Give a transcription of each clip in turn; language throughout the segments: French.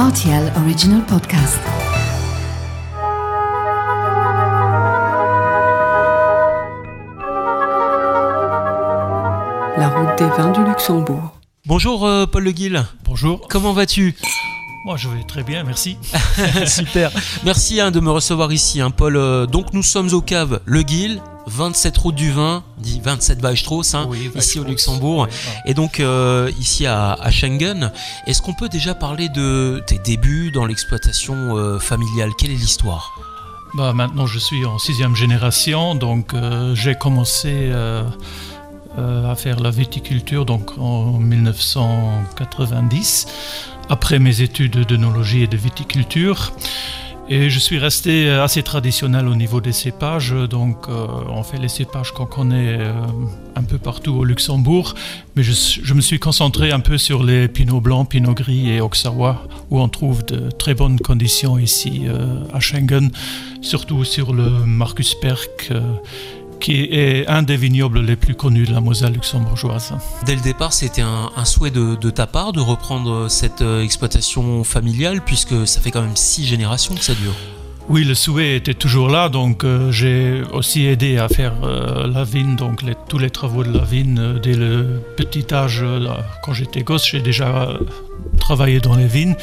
RTL Original Podcast. La route des vins du Luxembourg. Bonjour euh, Paul Le Guil. Bonjour. Comment vas-tu? Moi, je vais très bien, merci. Super. Merci hein, de me recevoir ici, hein, Paul. Euh, donc nous sommes au cave Le Guil, 27 route du vin, dit 27 Weichstrauss, hein, Oui, ici au. Luxembourg. Et donc euh, ici à, à Schengen, est-ce qu'on peut déjà parler de tes débuts dans l'exploitation euh, familiale? Quelle est l'histoire? Bah, maintenant, je suis en sixième génération, donc euh, j'ai commencé à faire la viticulture donc en 1990, après mes études d'œnologie et de viticulture. Et je suis resté assez traditionnel au niveau des cépages, donc euh, on fait les cépages qu'on connaît euh, un peu partout au Luxembourg, mais je, me suis concentré un peu sur les pinots blancs, pinots gris et auxerrois, où on trouve de très bonnes conditions ici euh, à Schengen, surtout sur le Marcus Perk, euh, qui est un des vignobles les plus connus de la Moselle luxembourgeoise. Dès le départ, c'était un, un souhait de, de ta part de reprendre cette euh, exploitation familiale, puisque ça fait quand même six générations que ça dure. Oui, le souhait était toujours là, donc euh, j'ai aussi aidé à faire euh, la vigne, donc les- tous les travaux de la vigne euh, dès le petit âge. là, quand j'étais gosse, j'ai déjà travaillé dans les vignes.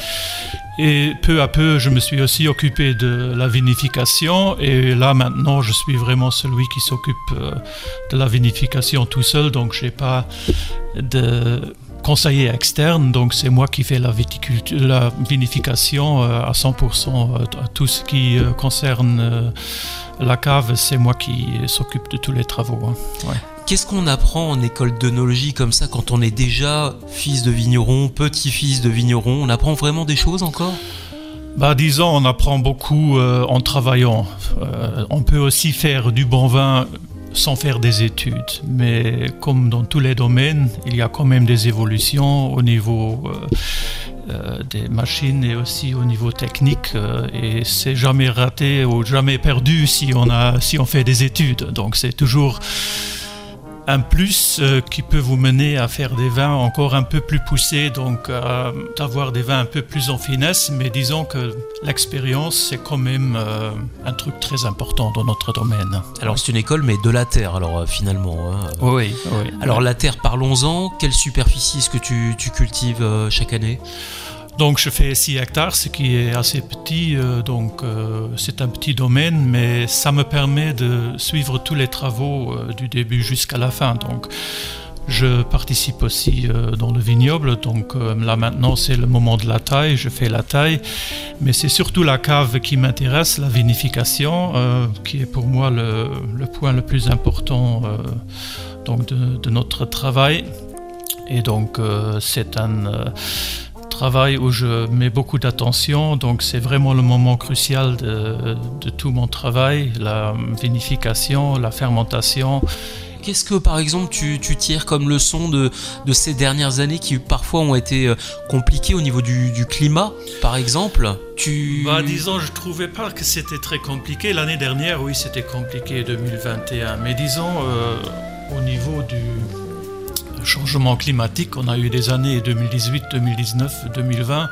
Et peu à peu, je me suis aussi occupé de la vinification. Et là, maintenant, je suis vraiment celui qui s'occupe euh, de la vinification tout seul. Donc, je n'ai pas de conseiller externe. Donc, c'est moi qui fais la, viticulture, la vinification euh, à 100%. euh, tout ce qui concerne la cave, c'est moi qui s'occupe de tous les travaux. hein. Qu'est-ce qu'on apprend en école d'œnologie comme ça quand on est déjà fils de vigneron, petit-fils de vigneron? On apprend vraiment des choses encore? Bah, disons, on apprend beaucoup euh, en travaillant. Euh, on peut aussi faire du bon vin sans faire des études, mais comme dans tous les domaines, il y a quand même des évolutions au niveau euh, des machines et aussi au niveau technique, et c'est jamais raté ou jamais perdu si on a si on fait des études. Donc c'est toujours un plus euh, qui peut vous mener à faire des vins encore un peu plus poussés, donc euh, d'avoir des vins un peu plus en finesse, mais disons que l'expérience, c'est quand même euh, un truc très important dans notre domaine. Alors c'est une école mais de la terre alors euh, finalement. hein. oui, oui. Alors la terre, parlons-en. Quelle superficie est-ce que tu, tu cultives euh, chaque année? Donc je fais 6 hectares, ce qui est assez petit, euh, donc euh, c'est un petit domaine, mais ça me permet de suivre tous les travaux euh, du début jusqu'à la fin. Donc je participe aussi dans le vignoble, donc là maintenant c'est le moment de la taille, je fais la taille, mais c'est surtout la cave qui m'intéresse, la vinification, qui est pour moi le, point le plus important donc de, de notre travail. Et donc c'est un... travail où je mets beaucoup d'attention, donc c'est vraiment le moment crucial de, de tout mon travail, la vinification, la fermentation. Qu'est-ce que par exemple tu, tu tires comme leçon de, de ces dernières années qui parfois ont été euh, compliquées au niveau du, du climat par exemple? Tu... Bah, disons, je trouvais pas que c'était très compliqué. L'année dernière, oui, c'était compliqué 2021, mais disons, euh, au niveau du changement climatique, on a eu des années 2018, 2019, 2020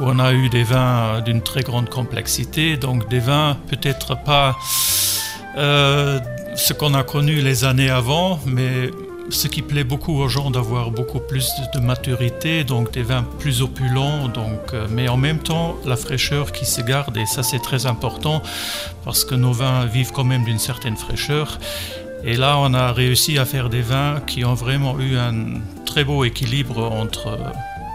où on a eu des vins d'une très grande complexité, donc des vins peut-être pas euh, ce qu'on a connu les années avant, mais ce qui plaît beaucoup aux gens d'avoir beaucoup plus de, maturité, donc des vins plus opulents, donc, euh, mais en même temps la fraîcheur qui se garde, et ça c'est très important parce que nos vins vivent quand même d'une certaine fraîcheur. Et là, on a réussi à faire des vins qui ont vraiment eu un très beau équilibre entre euh,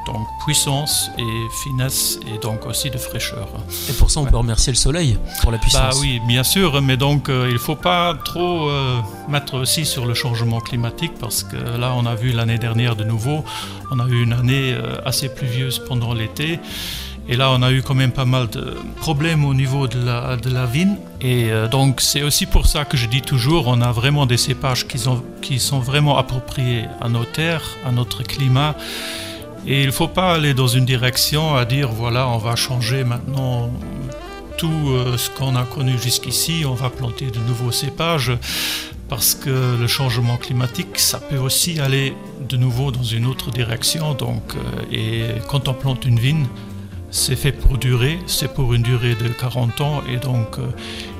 donc, puissance et finesse et donc aussi de fraîcheur. Et pour ça on peut remercier le soleil pour la Bah puissance. oui, bien sûr, mais donc euh, il ne faut pas trop euh, mettre aussi sur le changement climatique parce que là, on a vu l'année dernière de nouveau, on a eu une année euh, assez pluvieuse pendant l'été. Et là, on a eu quand même pas mal de problèmes au niveau de la, de la vigne. Et euh, donc, c'est aussi pour ça que je dis toujours, on a vraiment des cépages qui sont, qui sont vraiment appropriés à nos terres, à notre climat. Et il ne faut pas aller dans une direction à dire, voilà, on va changer maintenant tout euh, ce qu'on a connu jusqu'ici, on va planter de nouveaux cépages parce que le changement climatique, ça peut aussi aller de nouveau dans une autre direction. Donc, euh, et quand on plante une vigne, c'est fait pour durer, c'est pour une durée de 40 ans et donc euh,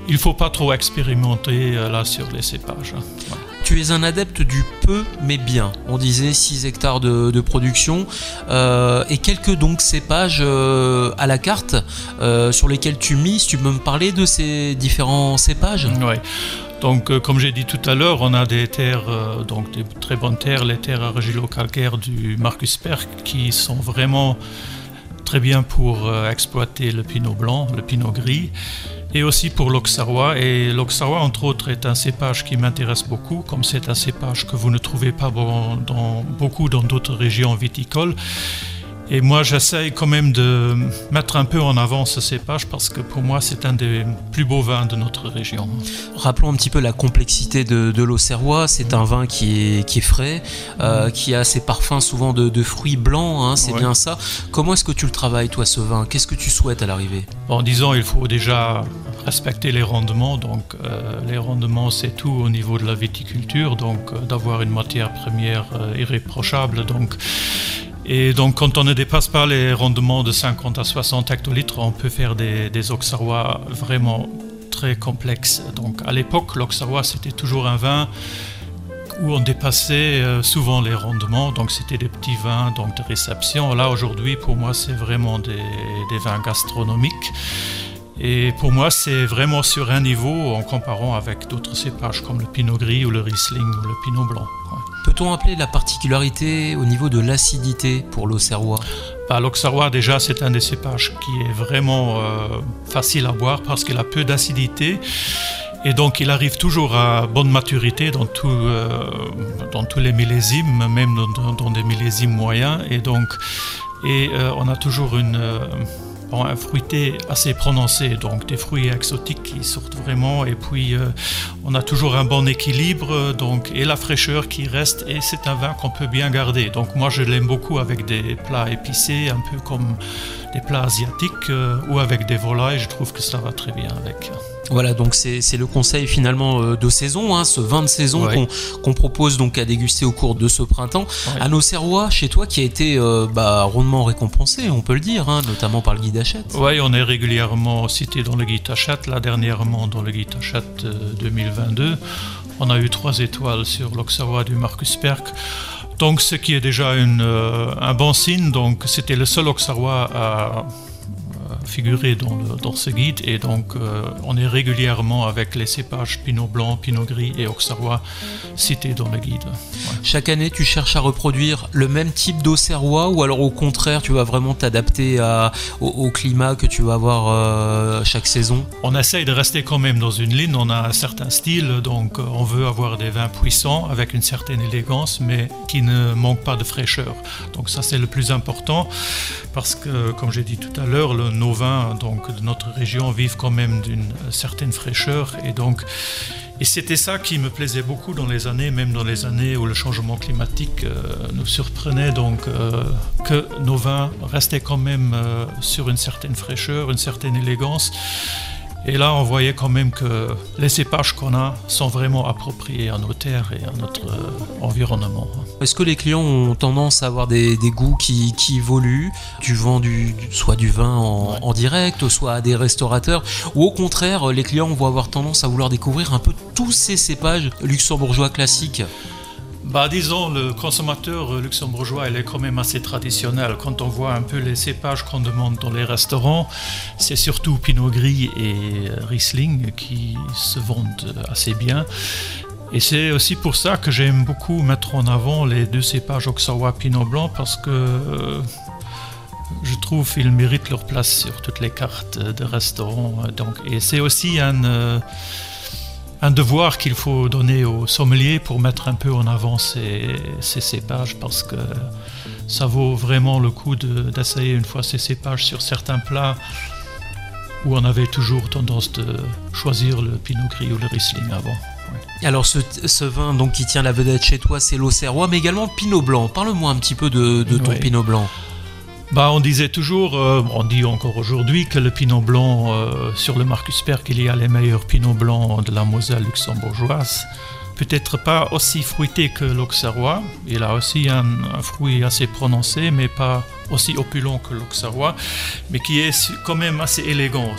il ne faut pas trop expérimenter euh, là sur les cépages. hein. Tu es un adepte du peu mais bien. On disait 6 hectares de, de production euh, et quelques donc cépages à la carte sur lesquels tu mises. Tu peux me parler de ces différents cépages? Ouais. Donc, euh, comme j'ai dit tout à l'heure, on a des terres, euh, donc des très bonnes terres, les terres argilo-calcaires du Marcus Perk, qui sont vraiment très bien pour euh, exploiter le pinot blanc, le pinot gris, et aussi pour l'Auxerrois. Et l'Auxerrois, entre autres, est un cépage qui m'intéresse beaucoup, comme c'est un cépage que vous ne trouvez pas dans, beaucoup dans d'autres régions viticoles. Et moi, j'essaye quand même de mettre un peu en avant ce cépage parce que pour moi, c'est un des plus beaux vins de notre région. Rappelons un petit peu la complexité de, de l'Auxerrois. C'est un vin qui est, qui est frais, euh, qui a ses parfums souvent de, de fruits blancs, hein, c'est Ouais. bien ça. Comment est-ce que tu le travailles, toi, ce vin? Qu'est-ce que tu souhaites à l'arrivée? En disant, il faut déjà respecter les rendements. Donc, euh, les rendements, c'est tout au niveau de la viticulture. Donc, euh, d'avoir une matière première irréprochable. Donc, et donc, quand on ne dépasse pas les rendements de 50 à 60 hectolitres, on peut faire des, des Auxerrois vraiment très complexes. Donc, à l'époque, l'Auxerrois, c'était toujours un vin où on dépassait euh, souvent les rendements, donc c'était des petits vins donc de réception. Là aujourd'hui, pour moi, c'est vraiment des, des vins gastronomiques. Et pour moi, c'est vraiment sur un niveau en comparant avec d'autres cépages comme le Pinot Gris ou le Riesling ou le Pinot Blanc. Peut-on appeler la particularité au niveau de l'acidité pour l'Auxerrois? Bah, L'Auxerrois, déjà, c'est un des cépages qui est vraiment euh, facile à boire parce qu'il a peu d'acidité. Et donc, il arrive toujours à bonne maturité dans, euh, dans tous les millésimes, même dans, des millésimes moyens. Et donc, et, euh, on a toujours une, un fruité assez prononcé, donc des fruits exotiques qui sortent vraiment. Et puis, euh, on a toujours un bon équilibre, donc, et la fraîcheur qui reste. Et c'est un vin qu'on peut bien garder. Donc, moi, je l'aime beaucoup avec des plats épicés, un peu comme des plats asiatiques euh, ou avec des volailles. Je trouve que ça va très bien avec. Voilà, donc c'est le conseil finalement euh, de saison, hein, ce vin de saison Ouais. qu'on propose donc à déguster au cours de ce printemps. Ouais. Un Auxerrois, chez toi, qui a été euh, bah, rondement récompensé, on peut le dire, hein, notamment par le guide Hachette. Oui, on est régulièrement cité dans le guide Hachette. Là, dernièrement, dans le guide Hachette euh, 2022, on a eu trois étoiles sur l'Auxerrois du Marcus Perk. Donc, ce qui est déjà une, euh, un bon signe. Donc, c'était le seul Auxerrois à à figurer dans, le- dans ce guide. Et donc, euh, on est régulièrement avec les cépages Pinot Blanc, Pinot Gris et Auxerrois cités dans le guide. Ouais. Chaque année, tu cherches à reproduire le même type d'Auxerrois ou alors au contraire, tu vas vraiment t'adapter au, au climat que tu vas avoir euh, chaque saison? On essaye de rester quand même dans une ligne, on a un certain style, donc euh, on veut avoir des vins puissants avec une certaine élégance, mais qui ne manquent pas de fraîcheur. Donc ça c'est le plus important, parce que comme j'ai dit tout à l'heure, le- nos vins donc, de notre région vivent quand même d'une certaine fraîcheur, et donc et c'était ça qui me plaisait beaucoup dans les années, même dans les années où le changement climatique euh, nous surprenait, donc euh, que nos vins restaient quand même euh, sur une certaine fraîcheur, une certaine élégance. Et là, on voyait quand même que les cépages qu'on a sont vraiment appropriés à nos terres et à notre euh, environnement. Est-ce que les clients ont tendance à avoir des, des goûts qui, qui évoluent Tu vends du, du- soit du vin en, Ouais. en direct, soit à des restaurateurs, ou au contraire, les clients vont avoir tendance à vouloir découvrir un peu tous ces cépages luxembourgeois classiques? Bah, disons, le consommateur euh, luxembourgeois, il est quand même assez traditionnel. Quand on voit un peu les cépages qu'on demande dans les restaurants, c'est surtout Pinot Gris et euh, Riesling qui se vendent euh, assez bien. Et c'est aussi pour ça que j'aime beaucoup mettre en avant les deux cépages Auxerrois Pinot Blanc parce que je trouve qu'ils méritent leur place sur toutes les cartes de restaurants. Donc, et c'est aussi un, un devoir qu'il faut donner aux sommeliers pour mettre un peu en avant ces, ces cépages parce que ça vaut vraiment le coup de- d'essayer une fois ces cépages sur certains plats où on avait toujours tendance de choisir le Pinot Gris ou le Riesling avant. Alors ce, ce vin donc qui tient la vedette chez toi, c'est l'Auxerrois, mais également le Pinot Blanc. Parle-moi un petit peu de, de ton Ouais. Pinot Blanc. Bah, on disait toujours, euh, on dit encore aujourd'hui que le Pinot Blanc, euh, sur le Marcus Perk, il y a les meilleurs Pinot Blancs de la Moselle luxembourgeoise. peut-être pas aussi fruité que l'Auxerrois. Il a aussi un, fruit assez prononcé, mais pas aussi opulent que l'Auxerrois, mais qui est quand même assez élégant.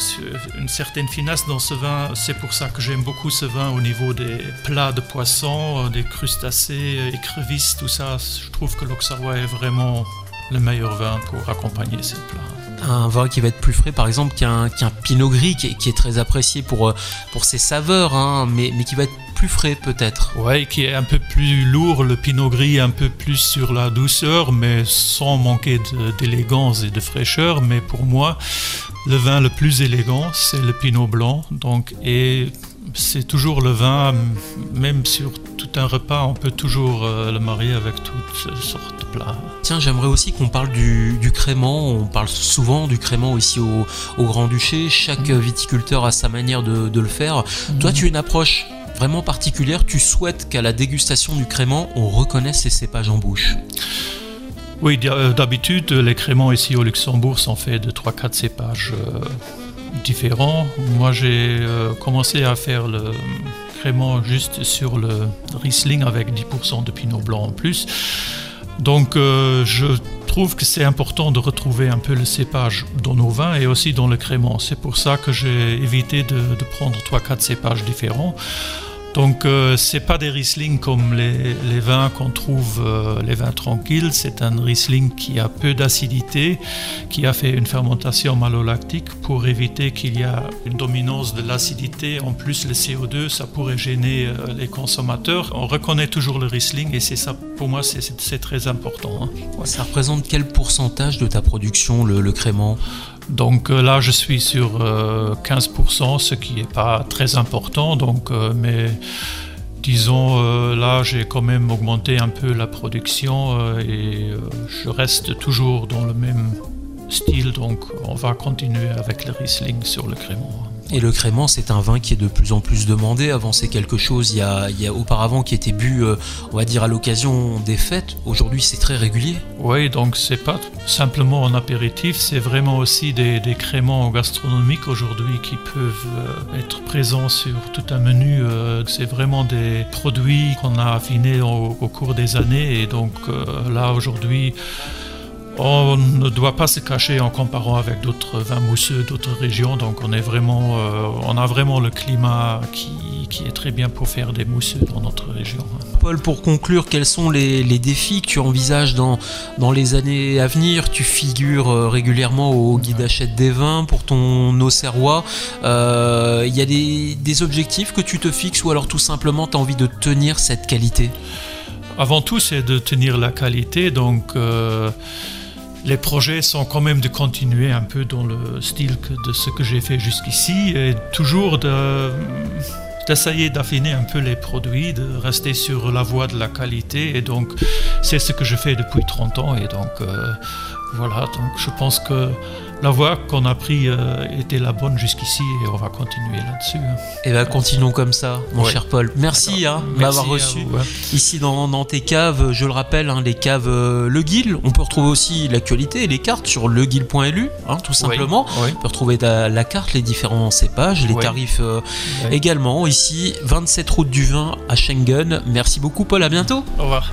Une certaine finesse dans ce vin, c'est pour ça que j'aime beaucoup ce vin au niveau des plats de poisson, des crustacés, écrevisses, tout ça. Je trouve que l'Auxerrois est vraiment le meilleur vin pour accompagner ces plats. Un vin qui va être plus frais, par exemple, qu'un pinot gris, qui est, très apprécié pour, euh, pour ses saveurs, hein, mais, mais qui va être plus frais peut-être. Oui, qui est un peu plus lourd, le pinot gris un peu plus sur la douceur, mais sans manquer d'élégance et de fraîcheur. Mais pour moi, le vin le plus élégant, c'est le pinot blanc. Donc, et c'est toujours le vin, même sur un repas, on peut toujours euh, le marier avec toutes sortes de plats. Tiens, j'aimerais aussi qu'on parle du, crément. On parle souvent du crément ici au, Grand-Duché. Chaque mm. viticulteur a sa manière de, le faire. Mm. Toi, tu as une approche vraiment particulière. Tu souhaites qu'à la dégustation du crément, on reconnaisse ses cépages en bouche. Oui, euh, d'habitude, les créments ici au Luxembourg sont faits de 3-4 cépages. Euh, différents. Moi, j'ai euh, commencé à faire le crément juste sur le Riesling avec 10% de Pinot Blanc en plus. Donc, euh, je trouve que c'est important de retrouver un peu le cépage dans nos vins et aussi dans le crément. C'est pour ça que j'ai évité de, de prendre 3-4 cépages différents. Donc euh, c'est pas des Riesling comme les, vins qu'on trouve, euh, les vins tranquilles. C'est un Riesling qui a peu d'acidité, qui a fait une fermentation malolactique pour éviter qu'il y ait une dominance de l'acidité. En plus, le CO2, ça pourrait gêner euh, les consommateurs. On reconnaît toujours le Riesling et c'est ça, pour moi, c'est très important. Hein. Ça représente quel pourcentage de ta production, le, le crément? Donc euh, là, je suis sur 15%, euh, ce qui n'est pas très important. Donc, euh, mais disons, là, j'ai quand même augmenté un peu la production et je reste toujours dans le même style. Donc, on va continuer avec le Riesling sur le crément. Et le crément, c'est un vin qui est de plus en plus demandé. Avant, c'est quelque chose, il y, a, il y a auparavant, qui était bu, euh, on va dire, à l'occasion des fêtes. Aujourd'hui, c'est très régulier. Oui, donc c'est pas simplement un apéritif, c'est vraiment aussi des, des créments gastronomiques aujourd'hui qui peuvent euh, être présents sur tout un menu. Euh, c'est vraiment des produits qu'on a affinés au, au, cours des années. Et donc là, aujourd'hui, on ne doit pas se cacher en comparant avec d'autres vins mousseux d'autres régions, donc on, est vraiment, euh, on a vraiment le climat qui, est très bien pour faire des mousseux dans notre région. Paul, pour conclure, quels sont les, défis que tu envisages dans, dans les années à venir? Tu figures euh, régulièrement au guide achète des vins pour ton Auxerrois. Euh, il y a des, objectifs que tu te fixes ou alors tout simplement tu as envie de tenir cette qualité? Avant tout, c'est de tenir la qualité, donc les projets sont quand même de continuer un peu dans le style de ce que j'ai fait jusqu'ici et toujours d'essayer d'affiner un peu les produits, de rester sur la voie de la qualité. Et donc, c'est ce que je fais depuis 30 ans. Et donc, euh, voilà, donc je pense que la voie qu'on a prise euh, était la bonne jusqu'ici et on va continuer là-dessus. Et hein. eh bien, continuons comme ça, mon cher Paul. Merci hein, de m'avoir reçu hein. ici dans, tes caves. Je le rappelle, les caves euh, Le Guil. On peut retrouver aussi l'actualité et les cartes sur leguil.lu, tout simplement. On peut retrouver la carte, les différents cépages, les tarifs euh, également. Ici, 27 route du vin à Schengen. Merci beaucoup, Paul. À bientôt. Au revoir.